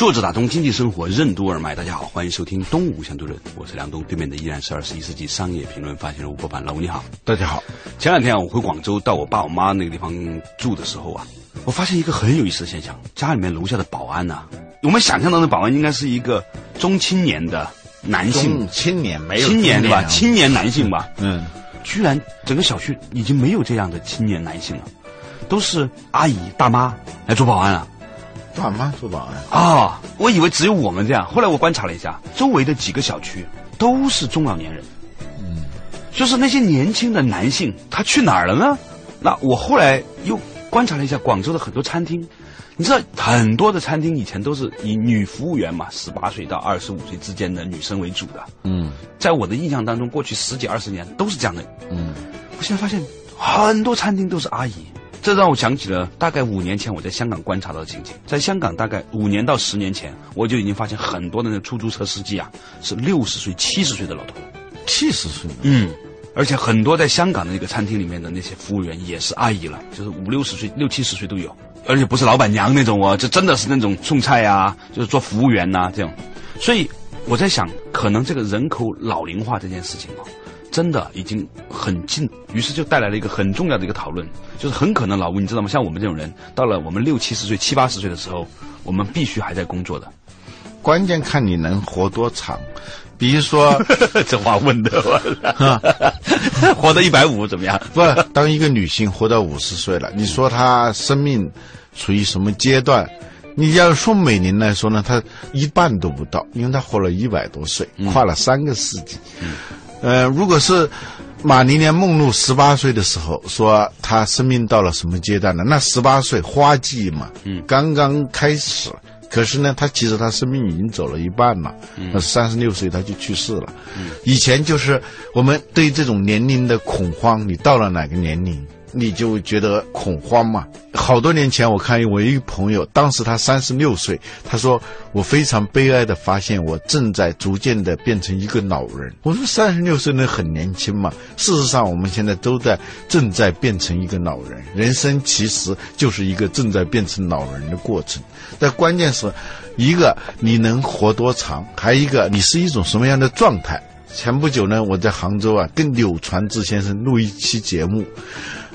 坐着打通经济生活任督二脉，大家好，欢迎收听《东吴相对论》，我是梁东，对面的依然是二十一世纪商业评论发行人吴伯凡。老吴你好，大家好。前两天啊，我回广州到我爸我妈那个地方住的时候啊，我发现一个很有意思的现象，家里面楼下的保安呐、我们想象当中的保安应该是一个中青年的男性中，青年没有青年对吧？青年男性吧，嗯，居然整个小区已经没有这样的青年男性了，都是阿姨大妈来做保安了。大妈做保安，啊，我以为只有我们这样，后来我观察了一下，周围的几个小区都是中老年人，嗯，就是那些年轻的男性，他去哪儿了呢？那我后来又观察了一下广州的很多餐厅，你知道很多的餐厅以前都是以女服务员嘛，十八岁到二十五岁之间的女生为主的，嗯。在我的印象当中，过去十几二十年都是这样的。嗯，我现在发现很多餐厅都是阿姨，这让我想起了大概五年前我在香港观察到的情景。在香港，大概五年到十年前，我就已经发现很多的那出租车司机啊，是六十岁、七十岁的老头。七十岁，嗯，而且很多在香港的那个餐厅里面的那些服务员也是阿姨了，就是五六十岁、六七十岁都有，而且不是老板娘那种哦，这真的是那种送菜啊，就是做服务员呐、这样。所以我在想，可能这个人口老龄化这件事情哦，真的已经很近，于是就带来了一个很重要的一个讨论，就是很可能老吴你知道吗？像我们这种人，到了我们六七十岁、七八十岁的时候，我们必须还在工作的。关键看你能活多长。比如说，这话问的，活到一百五怎么样？不，当一个女性活到五十岁了，你说她生命处于什么阶段？你要说美龄来说呢，她一半都不到，因为她活了一百多岁，跨了三个世纪。呃，如果是玛丽莲梦露十八岁的时候说她生命到了什么阶段呢？那十八岁花季嘛，嗯，刚刚开始。可是呢，她其实她生命已经走了一半了，那三十六岁她就去世了。嗯以前就是我们对这种年龄的恐慌，你到了哪个年龄，你就觉得恐慌嘛。好多年前，我看我一个朋友，当时他三十六岁，他说我非常悲哀的发现，我正在逐渐的变成一个老人。我说三十六岁那很年轻嘛，事实上我们现在都在正在变成一个老人，人生其实就是一个正在变成老人的过程。但关键是，一个你能活多长，还有一个你是一种什么样的状态。前不久呢，我在杭州啊，跟柳传志先生录一期节目，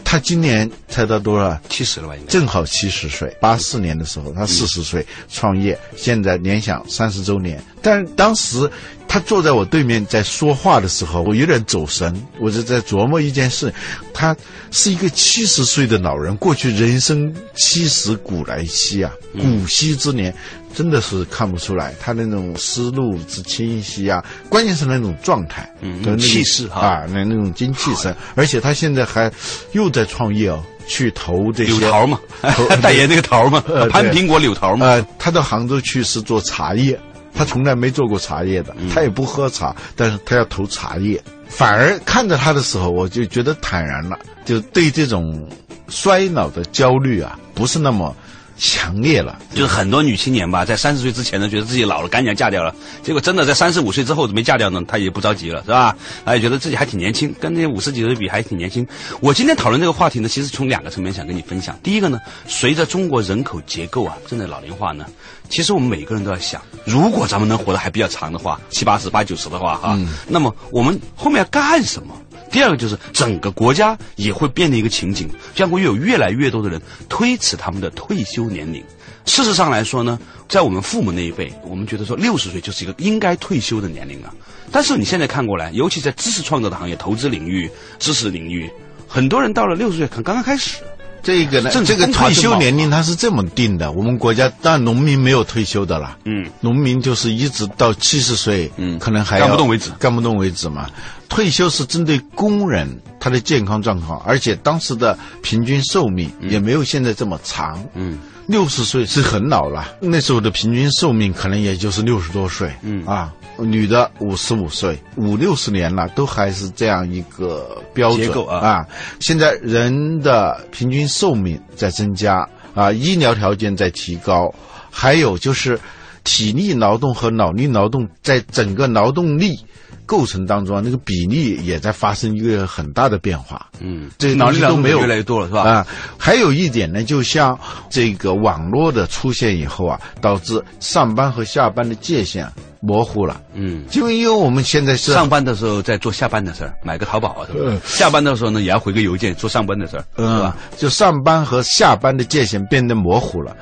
他今年才到多少？七十了吧？应该。正好七十岁，八四年的时候他四十岁创业，现在联想三十周年。但当时他坐在我对面在说话的时候，我有点走神，我就在琢磨一件事：他是一个七十岁的老人，过去人生七十古来稀啊，古稀之年。真的是看不出来他那种思路之清晰啊，关键是那种状态，嗯跟那个气势哈啊，那那种精气神，而且他现在还又在创业哦，去投这些柳桃嘛投，代言那个桃嘛 呃，潘苹果柳桃嘛。呃，他到杭州去是做茶叶，他从来没做过茶叶的，他也不喝茶，但是他要投茶叶。反而看着他的时候，我就觉得坦然了，就对这种衰老的焦虑啊，不是那么强烈了。就是很多女青年吧，在三十岁之前呢，觉得自己老了，赶紧要嫁掉了。结果真的在三十五岁之后没嫁掉呢，她也不着急了，是吧？她也觉得自己还挺年轻，跟那些五十几岁比还挺年轻。我今天讨论这个话题呢，其实从两个层面想跟你分享。第一个呢，随着中国人口结构啊正在老龄化呢，其实我们每个人都要想，如果咱们能活得还比较长的话，七八十、八九十的话哈，那么我们后面要干什么？第二个就是整个国家也会变得一个情景，将会有越来越多的人推迟他们的退休年龄。事实上来说呢，在我们父母那一辈，我们觉得说六十岁就是一个应该退休的年龄了。但是你现在看过来，尤其在知识创造的行业、投资领域、知识领域，很多人到了六十岁可能刚刚开始。这个呢，这个退休年龄它是这么定的，我们国家当然农民没有退休的啦，嗯，农民就是一直到七十岁，嗯。可能还要干不动为止。干不动为止嘛。退休是针对工人他的健康状况，而且当时的平均寿命也没有现在这么长。嗯，六十岁是很老了，那时候的平均寿命可能也就是六十多岁。嗯。啊，女的五十五岁，五六十年了，都还是这样一个标准啊。现在人的平均寿命在增加啊，医疗条件在提高，还有就是体力劳动和脑力劳动在整个劳动力构成当中啊，那个比例也在发生一个很大的变化。嗯，这些脑力都没有越来越多了，是吧？啊，还有一点呢，就像这个网络的出现以后啊，导致上班和下班的界限模糊了。嗯。就因为我们现在是上班的时候在做下班的事儿，买个淘宝啊，是吧？嗯下班的时候呢，也要回个邮件做上班的事儿，是嗯吧？，就上班和下班的界限变得模糊了，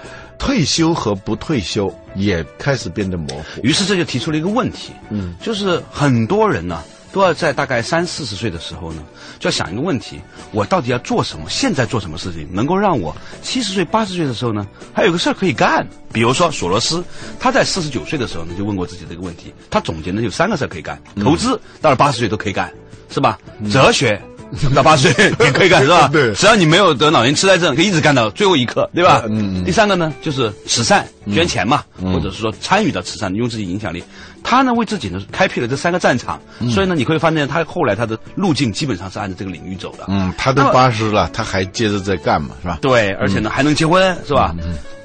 退休和不退休也开始变得模糊。于是这就提出了一个问题，嗯，就是很多人呢、都要在大概三四十岁的时候呢，就要想一个问题：我到底要做什么？现在做什么事情能够让我七十岁、八十岁的时候呢，还有个事儿可以干？比如说索罗斯，他在四十九岁的时候呢，就问过自己这个问题，他总结呢有三个事儿可以干：投资到了八十岁都可以干，是吧？哲学。到八十岁也可以干是吧？对只要你没有得老年痴呆症，可以一直干到最后一刻，对吧？嗯嗯第三个呢，就是慈善捐钱嘛，或者是说参与到慈善，用自己影响力。他呢为自己呢开辟了这三个战场，所以呢你会发现他后来他的路径基本上是按照这个领域走的。嗯，他都八十了，他还接着在干嘛，是吧？对，而且呢还能结婚，是吧？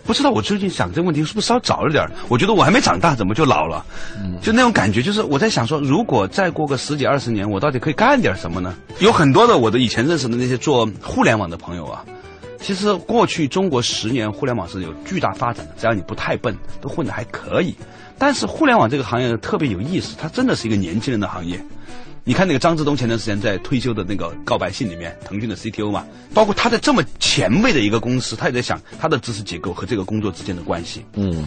不知道我最近想这个问题是不是稍早了点儿我觉得我还没长大，怎么就老了？就那种感觉，就是我在想说，如果再过个十几二十年，我到底可以干点什么呢？有很多的我的以前认识的那些做互联网的朋友啊，其实过去中国十年互联网是有巨大发展的，只要你不太笨，都混得还可以。但是互联网这个行业特别有意思，它真的是一个年轻人的行业。你看那个张志东前段时间在退休的那个告白信里面，腾讯的 CTO 嘛，包括他在这么前卫的一个公司，他也在想他的知识结构和这个工作之间的关系。嗯，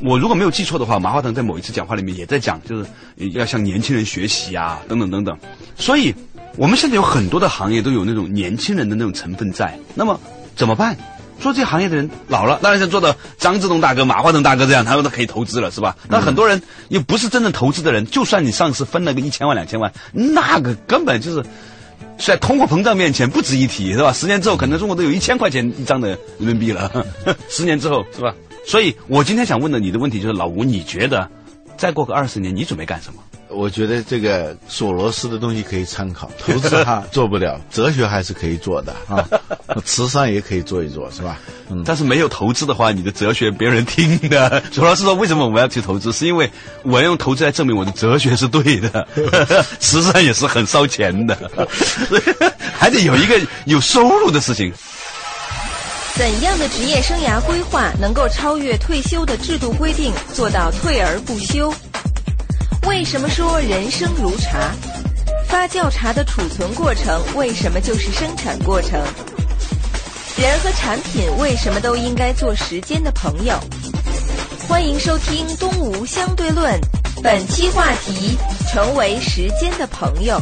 我如果没有记错的话，马化腾在某一次讲话里面也在讲，就是要向年轻人学习啊，等等等等。所以，我们现在有很多的行业都有那种年轻人的那种成分在。那么怎么办？做这行业的人老了，当然像做到张志东大哥、马化腾大哥这样，他们都可以投资了，是吧？那很多人又不是真正投资的人，就算你上市分了个一千万、两千万，那个根本就是。在通货膨胀面前不值一提，是吧？十年之后，可能中国都有一千块钱一张的人民币了。十年之后，是吧？所以我今天想问的你的问题就是，老吴，你觉得再过个二十年，你准备干什么？我觉得这个索罗斯的东西可以参考，投资哈 做不了，哲学还是可以做的啊，慈善也可以做一做，是吧？嗯，但是没有投资的话，你的哲学没有人听的。索罗斯说，为什么我们要去投资？是因为我要用投资来证明我的哲学是对的，慈善也是很烧钱的，还得有一个有收入的事情。怎样的职业生涯规划能够超越退休的制度规定，做到退而不休？为什么说人生如茶？发酵茶的储存过程为什么就是生产过程？人和产品为什么都应该做时间的朋友？欢迎收听《东吴相对论》，本期话题：成为时间的朋友。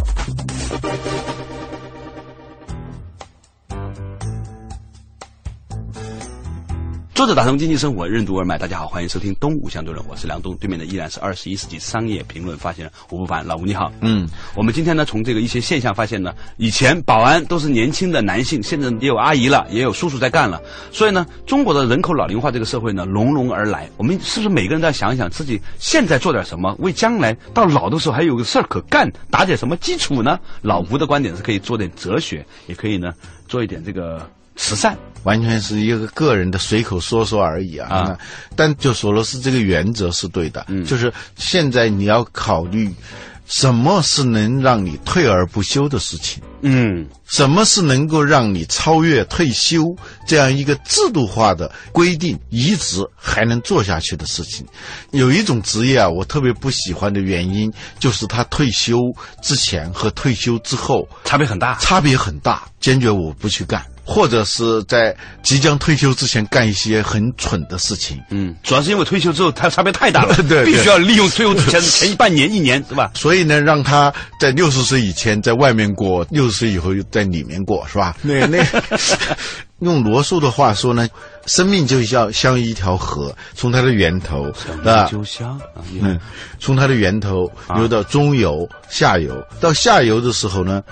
作者打通经济生活，任督二脉。大家好，欢迎收听《东吴相对论》，我是梁东，对面的依然是二十一世纪商业评论发现人吴不凡。老吴你好，嗯，我们今天呢，从这个一些现象发现呢，以前保安都是年轻的男性，现在也有阿姨了，也有叔叔在干了。所以呢，中国的人口老龄化这个社会呢，隆隆而来。我们是不是每个人都要想一想自己现在做点什么，为将来到老的时候还有个事儿可干，打点什么基础呢？老吴的观点是可以做点哲学，也可以呢做一点这个慈善。完全是一个个人的随口说说而已啊。啊但就索罗斯这个原则是对的，嗯就是现在你要考虑什么是能让你退而不休的事情。嗯什么是能够让你超越退休这样一个制度化的规定，一直还能做下去的事情？有一种职业啊，我特别不喜欢的原因，就是他退休之前和退休之后差别很大。差别很大，坚决我不去干，或者是在即将退休之前干一些很蠢的事情。嗯，主要是因为退休之后，他差别太大了，对对必须要利用退休之前前半年一年，是吧？所以呢，让他在六十岁以前在外面过，六十岁以后又在里面过，是吧？那那用罗素的话说呢，生命就像像一条河，从它的源头啊，就像嗯，从它的源头流到中游、下游，到下游的时候呢，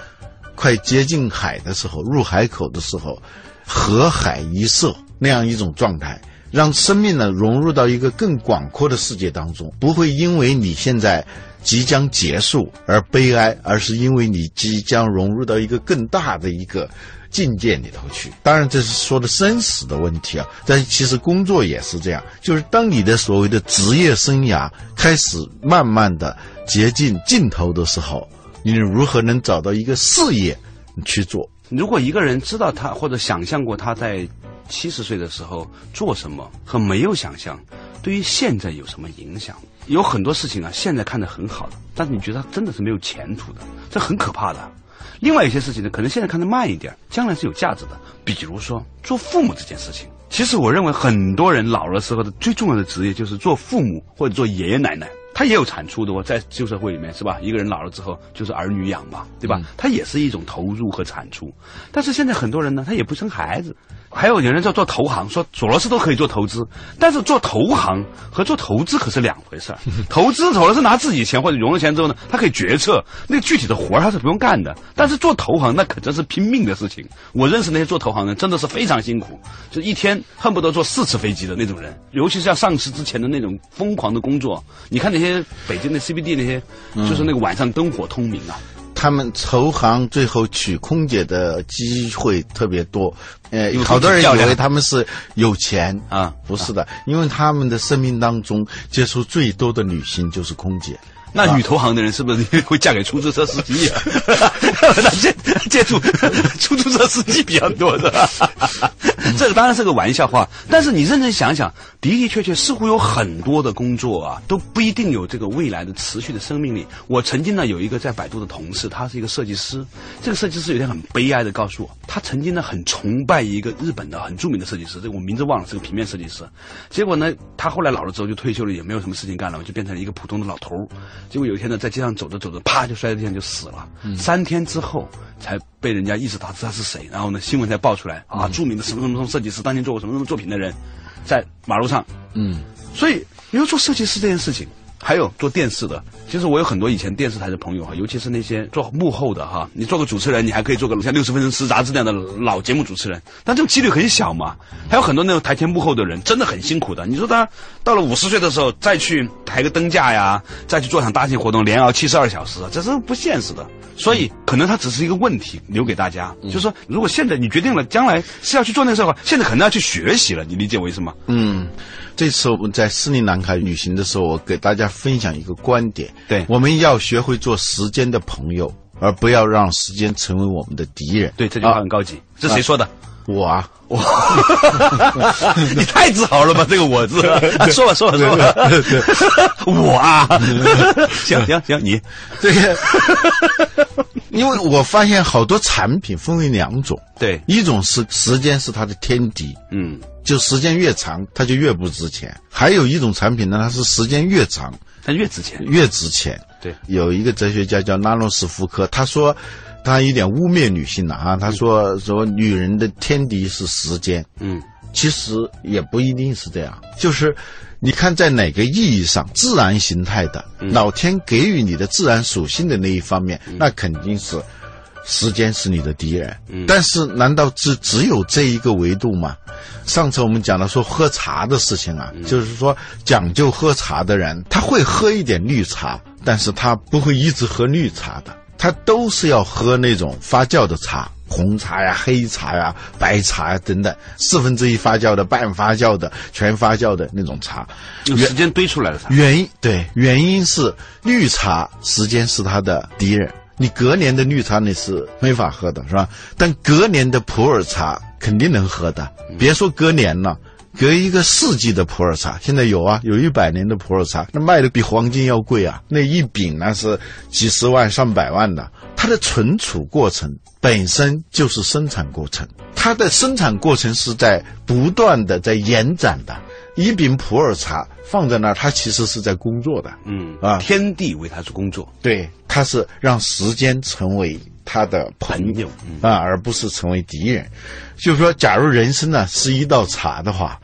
快接近海的时候，入海口的时候，河海一色那样一种状态，让生命呢融入到一个更广阔的世界当中，不会因为你现在即将结束而悲哀，而是因为你即将融入到一个更大的一个。境界里头去，当然这是说的生死的问题啊，但其实工作也是这样，就是当你的所谓的职业生涯开始慢慢的接近尽头的时候，你如何能找到一个事业去做？如果一个人知道他或者想象过他在七十岁的时候做什么，和没有想象，对于现在有什么影响？有很多事情啊，现在看得很好的，但是你觉得它真的是没有前途的，这很可怕的。另外一些事情呢，可能现在看得慢一点，将来是有价值的。比如说做父母这件事情，其实我认为很多人老了时候的最重要的职业就是做父母或者做爷爷奶奶。他也有产出的哦，在旧社会里面是吧？一个人老了之后就是儿女养嘛，对吧？他也是一种投入和产出。但是现在很多人呢，他也不生孩子。还有有人在做投行，说索罗斯都可以做投资，但是做投行和做投资可是两回事儿。投资索罗斯拿自己钱或者融了钱之后呢，他可以决策，那具体的活儿他是不用干的。但是做投行那可真是拼命的事情。我认识那些做投行的，真的是非常辛苦，就一天恨不得坐四次飞机的那种人，尤其是要上市之前的那种疯狂的工作。你看那些北京的 CBD 那些，就是那个晚上灯火通明啊。他们投行最后娶空姐的机会特别多，呃因为，好多人以为他们是有钱。啊。不是的，因为他们的生命当中接触最多的女性就是空姐。那女投行的人是不是会嫁给出租车司机啊？那接接触出租车司机比较多的，这个当然是个玩笑话。但是你认真想想，的的确确似乎有很多的工作啊，都不一定有这个未来的持续的生命力。我曾经呢有一个在百度的同事，他是一个设计师。这个设计师有点很悲哀的告诉我，他曾经呢很崇拜一个日本的很著名的设计师，这个我名字忘了，是个平面设计师。结果呢，他后来老了之后就退休了，也没有什么事情干了，就变成了一个普通的老头儿。结果有一天呢，在街上走着走着，啪就摔在地上就死了。三天之后才被人家意识到他是谁，然后呢，新闻才爆出来啊，著名的什么什么什么设计师，当年做过什么什么作品的人，在马路上。嗯，所以你要做设计师这件事情，还有做电视的，其实我有很多以前电视台的朋友哈，尤其是那些做幕后的哈，你做个主持人，你还可以做个像六十分钟吃杂志那样的老节目主持人，但这种几率很小嘛。还有很多那种台前幕后的人，真的很辛苦的。你说他到了五十岁的时候再去抬个灯架呀，再去做场大型活动，连熬七十二小时，这是不现实的。所以可能它只是一个问题，留给大家，就是说，如果现在你决定了将来是要去做那个事儿的话，现在可能要去学习了，你理解我意思吗？嗯，这次我们在斯里兰卡旅行的时候，我给大家分享一个观点：对我们要学会做时间的朋友，而不要让时间成为我们的敌人。对，这句话很高级，这谁说的？我啊，哇，你太自豪了吧！这个“我”字，啊说吧说吧说吧，我啊，行行行，你。这个，因为我发现好多产品分为两种，对，一种是时间是它的天敌，嗯，就时间越长它就越不值钱；还有一种产品呢，它是时间越长它越值钱，越值钱。对，有一个哲学家叫拉诺斯福科，他说他有点污蔑女性了啊，他说说女人的天敌是时间，嗯，其实也不一定是这样，就是你看在哪个意义上，自然形态的、老天给予你的自然属性的那一方面，那肯定是时间是你的敌人。但是难道只只有这一个维度吗？上次我们讲了说喝茶的事情啊，就是说讲究喝茶的人，他会喝一点绿茶，但是他不会一直喝绿茶的。他都是要喝那种发酵的茶，红茶呀、黑茶呀、白茶呀等等，四分之一发酵的、半发酵的、全发酵的那种茶。有时间堆出来的茶。原因对，原因是绿茶时间是它的敌人，你隔年的绿茶你是没法喝的，是吧？但隔年的普洱茶肯定能喝的，别说隔年了。隔一个世纪的普洱茶，现在有啊，有一百年的普洱茶，那卖的比黄金要贵啊，那一饼那是几十万上百万的。它的存储过程本身就是生产过程，它的生产过程是在不断的在延展的。一饼普洱茶放在那儿，它其实是在工作的。嗯啊天地为它做工作，对，它是让时间成为它的朋朋友啊，而不是成为敌人。就是说，假如人生呢是一道茶的话，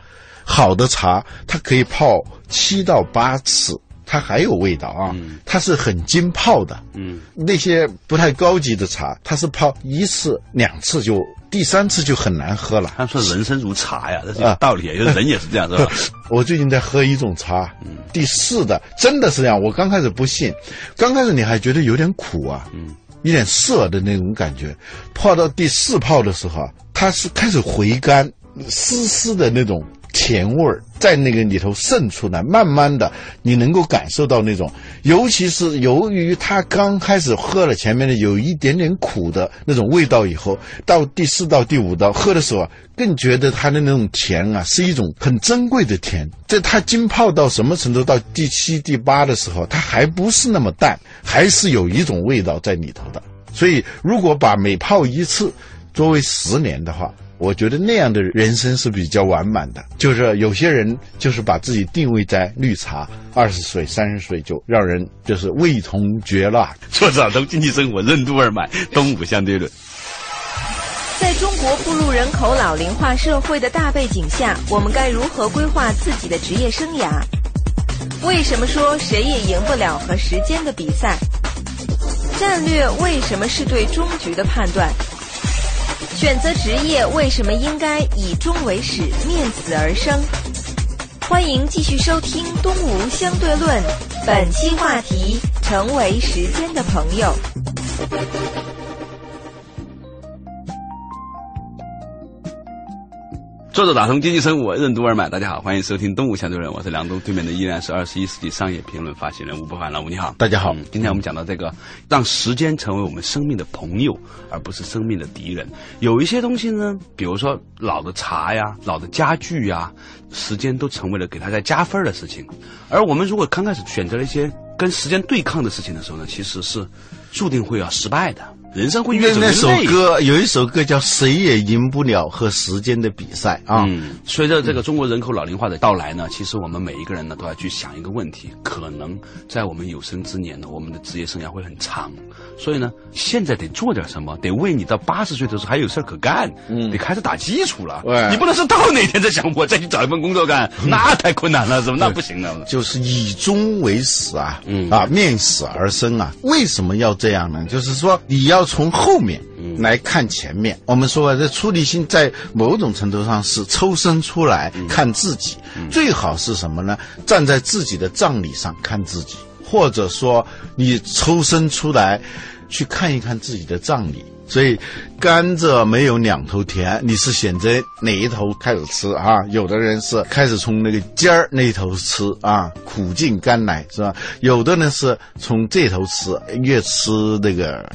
好的茶它可以泡七到八次，它还有味道啊，它是很精泡的。嗯，那些不太高级的茶，它是泡一次、两次就，第三次就很难喝了。他说人生如茶呀，这是有道理，人也是这样，是吧？我最近在喝一种茶，第四的真的是这样。我刚开始不信，刚开始你还觉得有点苦啊，嗯，有点涩的那种感觉。泡到第四泡的时候啊，它是开始回甘，丝丝的那种甜味儿在那个里头渗出来，慢慢的你能够感受到那种，尤其是由于它刚开始喝了前面的有一点点苦的那种味道以后，到第四道第五道喝的时候啊，更觉得它的那种甜啊是一种很珍贵的甜。这它浸泡到什么程度？到第七、第八的时候，它还不是那么淡，还是有一种味道在里头的。所以，如果把每泡一次作为十年的话，我觉得那样的人生是比较完满的。就是有些人就是把自己定位在绿茶，二十岁、三十岁就让人就是味同嚼蜡。作者从经济生活任督二脉，东吴相对论。在中国步入人口老龄化社会的大背景下，我们该如何规划自己的职业生涯？为什么说谁也赢不了和时间的比赛？战略为什么是对终局的判断？选择职业为什么应该以终为始，面死而生？欢迎继续收听《东吴相对论》，本期话题：成为时间的朋友。作者打通经济生活任督二脉，大家好，欢迎收听《东吴相对论》，我是梁东，对面的依然是二十一世纪商业评论发行人吴伯凡，老吴你好，大家好。嗯今天我们讲到这个，让时间成为我们生命的朋友，而不是生命的敌人。有一些东西呢，比如说老的茶呀、老的家具呀，时间都成为了给它在加分的事情。而我们如果刚开始选择了一些跟时间对抗的事情的时候呢，其实是注定会要失败的，人生会因越走越累那首。歌有一首歌叫《谁也赢不了和时间的比赛》啊，嗯，随着这个中国人口老龄化的到来呢，其实我们每一个人呢都要去想一个问题：可能在我们有生之年呢，我们的职业生涯会很长，所以呢，现在得做点什么，得为你到八十岁的时候还有事儿可干，嗯，得开始打基础了。对你不能是到哪天再想我再去找一份工作干，那太困难了，是吧？那不行了。就是以终为始啊，嗯啊，面死而生啊。为什么要这样呢？就是说你要从后面来看前面。我们说啊，这出离心在某种程度上是抽身出来看自己，最好是什么呢？站在自己的葬礼上看自己，或者说你抽身出来去看一看自己的葬礼。所以，甘蔗没有两头甜，你是选择哪一头开始吃啊？有的人是开始从那个尖儿那头吃啊，苦尽甘来是吧？有的呢是从这头吃，越吃那个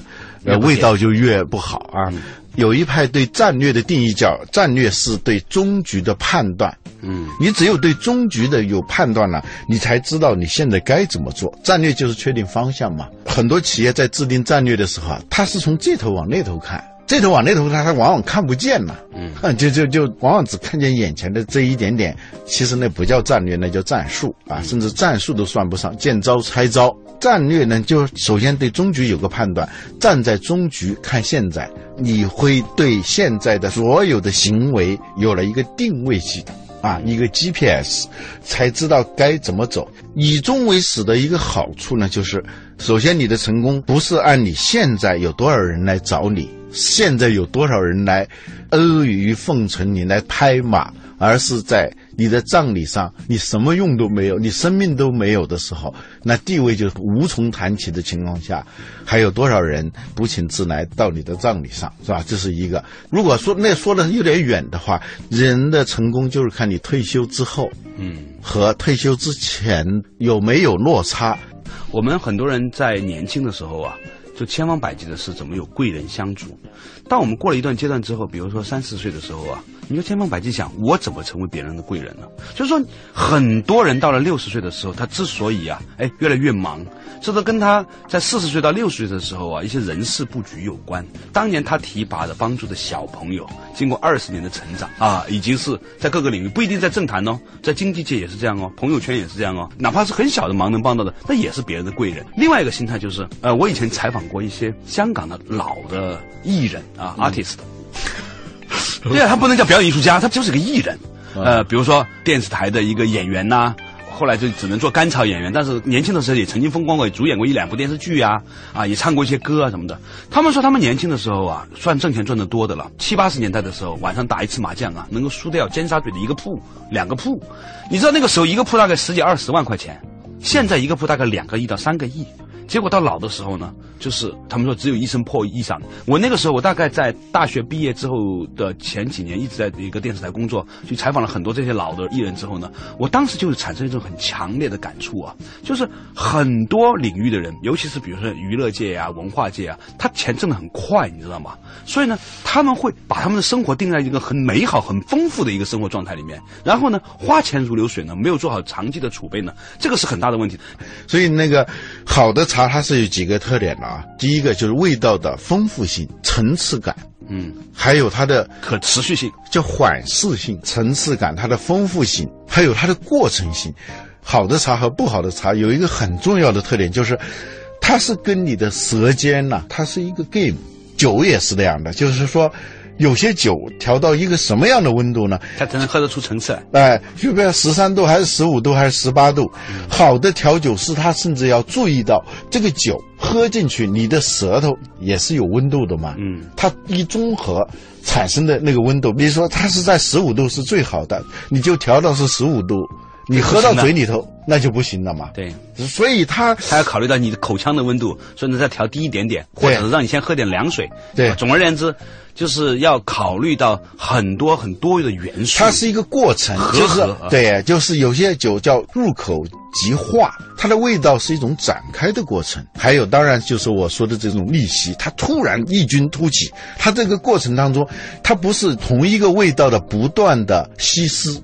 呃味道就越不好啊。有一派对战略的定义叫战略是对终局的判断。嗯，你只有对终局的有判断了，你才知道你现在该怎么做。战略就是确定方向嘛。很多企业在制定战略的时候啊，它是从这头往那头看，这头往那头看，他往往看不见呐。嗯，就就就往往只看见眼前的这一点点，其实那不叫战略，那叫战术啊，甚至战术都算不上，见招拆招。战略呢，就首先对终局有个判断，站在终局看现在，你会对现在的所有的行为有了一个定位系统。啊，一个 GPS，才知道该怎么走。以终为始的一个好处呢，就是首先你的成功不是按你现在有多少人来找你，现在有多少人来阿谀奉承你来拍马，而是在你的葬礼上，你什么用都没有，你生命都没有的时候，那地位就无从谈起的情况下，还有多少人不请自来到你的葬礼上，是吧？这是一个。如果说那说的有点远的话，人的成功就是看你退休之后嗯，和退休之前有没有落差。我们很多人在年轻的时候啊，就千方百计的是怎么有贵人相助。当我们过了一段阶段之后，比如说三十岁的时候啊，你就千方百计想我怎么成为别人的贵人呢？就是说，很多人到了六十岁的时候，他之所以啊，哎，越来越忙，这都跟他在四十岁到六十岁的时候啊，一些人事布局有关。当年他提拔的、帮助的小朋友，经过二十年的成长啊，已经是在各个领域，不一定在政坛哦，在经济界也是这样哦，朋友圈也是这样哦，哪怕是很小的忙能帮到的，那也是别人的贵人。另外一个心态就是，呃，我以前采访过一些香港的老的艺人啊、artist。对啊，他不能叫表演艺术家，他就是个艺人。呃，比如说电视台的一个演员呐、后来就只能做甘草演员，但是年轻的时候也曾经风光过，也主演过一两部电视剧啊，啊，也唱过一些歌啊什么的。他们说他们年轻的时候啊，算挣钱赚得多的了。七八十年代的时候，晚上打一次麻将啊，能够输掉尖沙咀的一个铺、两个铺。你知道那个时候一个铺大概十几二十万块钱，现在一个铺大概两个亿到三个亿。结果到老的时候呢，就是他们说只有一身破衣裳。我那个时候，我大概在大学毕业之后的前几年，一直在一个电视台工作，去采访了很多这些老的艺人之后呢，我当时就是产生一种很强烈的感触啊，就是很多领域的人，尤其是比如说娱乐界啊、文化界啊，他钱挣得很快，你知道吗？所以呢，他们会把他们的生活定在一个很美好、很丰富的一个生活状态里面，然后呢，花钱如流水呢，没有做好长期的储备呢，这个是很大的问题。所以那个好的茶它是有几个特点的啊。第一个就是味道的丰富性、层次感，嗯，还有它的可持续性。叫缓释性、层次感，它的丰富性，还有它的过程性。好的茶和不好的茶有一个很重要的特点，就是它是跟你的舌尖呐、它是一个 game。酒也是这样的，就是说，有些酒调到一个什么样的温度呢？它才能喝得出层次来。哎，就比如十三度还是十五度还是十八度，好的调酒师他甚至要注意到这个酒喝进去，你的舌头也是有温度的嘛。嗯，它一综合产生的那个温度，比如说它是在十五度是最好的，你就调到是十五度，你喝到嘴里头那就不行了嘛。对，所以它还要考虑到你的口腔的温度，所以呢再调低一点点，或者是让你先喝点凉水。对啊总而言之，就是要考虑到很多很多的元素。它是一个过程，和就是对，就是有些酒叫入口即化，它的味道是一种展开的过程。还有，当然就是我说的这种逆袭，它突然异军突起，它这个过程当中，它不是同一个味道的不断的稀释。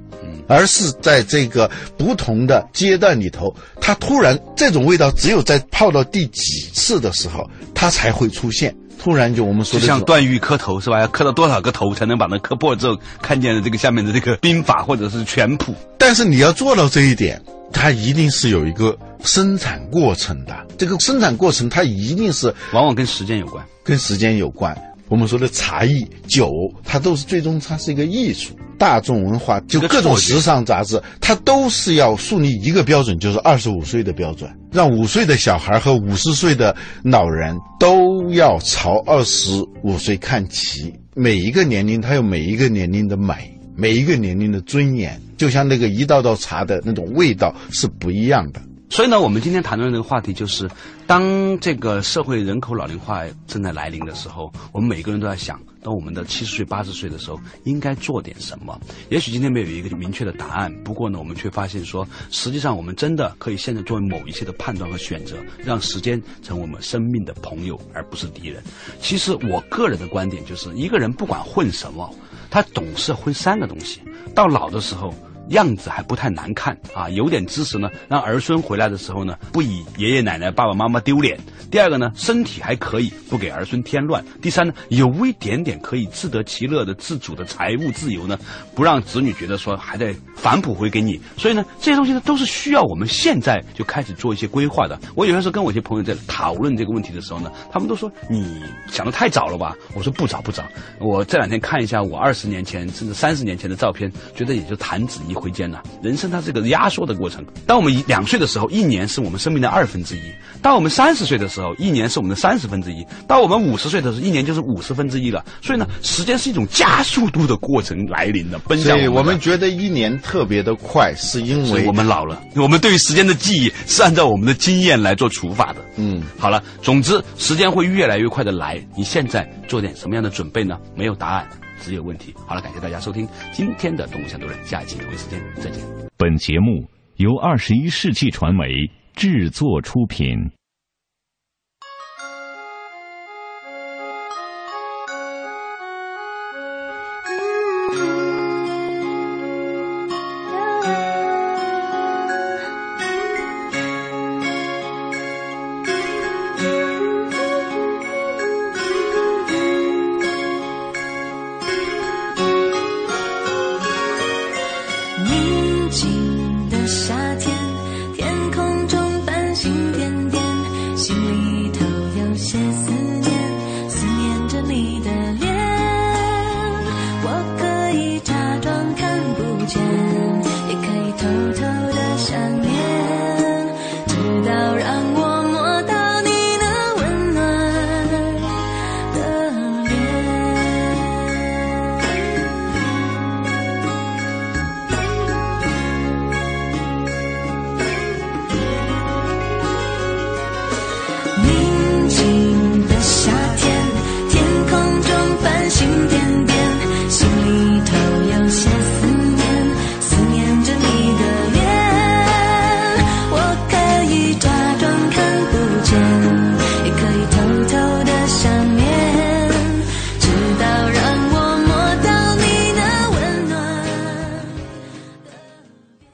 而是在这个不同的阶段里头，它突然这种味道只有在泡到第几次的时候，它才会出现。突然就我们说的就像段誉磕头是吧？要磕到多少个头才能把那磕破之后看见的这个下面的这个兵法或者是拳谱？但是你要做到这一点，它一定是有一个生产过程的。这个生产过程，它一定是往往跟时间有关。跟时间有关。我们说的茶艺、酒，它都是最终它是一个艺术。大众文化就各种时尚杂志，它都是要树立一个标准，就是二十五岁的标准，让五岁的小孩和五十岁的老人都要朝二十五岁看齐。每一个年龄，它有每一个年龄的美，每一个年龄的尊严。就像那个一道道茶的那种味道是不一样的。所以呢，我们今天谈论的这个话题就是，当这个社会人口老龄化正在来临的时候，我们每个人都在想，当我们的七十岁、八十岁的时候，应该做点什么？也许今天没有一个明确的答案，不过呢，我们却发现说，实际上我们真的可以现在做某一些的判断和选择，让时间成为我们生命的朋友，而不是敌人。其实我个人的观点就是，一个人不管混什么，他总是混三个东西，到老的时候。样子还不太难看啊，有点知识呢，让儿孙回来的时候呢，不以爷爷奶奶、爸爸妈妈丢脸。第二个呢，身体还可以，不给儿孙添乱。第三呢，有一点点可以自得其乐的自主的财务自由呢，不让子女觉得说还得反哺回给你。所以呢，这些东西呢，都是需要我们现在就开始做一些规划的。我有些时候跟我一些朋友在讨论这个问题的时候呢，他们都说你想的太早了吧？我说不早不早。我这两天看一下我二十年前甚至三十年前的照片，觉得也就弹指一挥间了。人生它是个压缩的过程。当我们一两岁的时候，一年是我们生命的二分之一；当我们三十岁的时候，一年是我们的三十分之一；到我们五十岁的时候，一年就是五十分之一了。所以呢，时间是一种加速度的过程来临的，奔向所以我我们觉得一年特别的快，是因为我们老了，我们对于时间的记忆是按照我们的经验来做除法的。嗯，好了，总之时间会越来越快的来，你现在做点什么样的准备呢？没有答案，只有问题。好了，感谢大家收听今天的《动物相对论》，下一期同一时间再见。本节目由二十一世纪传媒制作出品。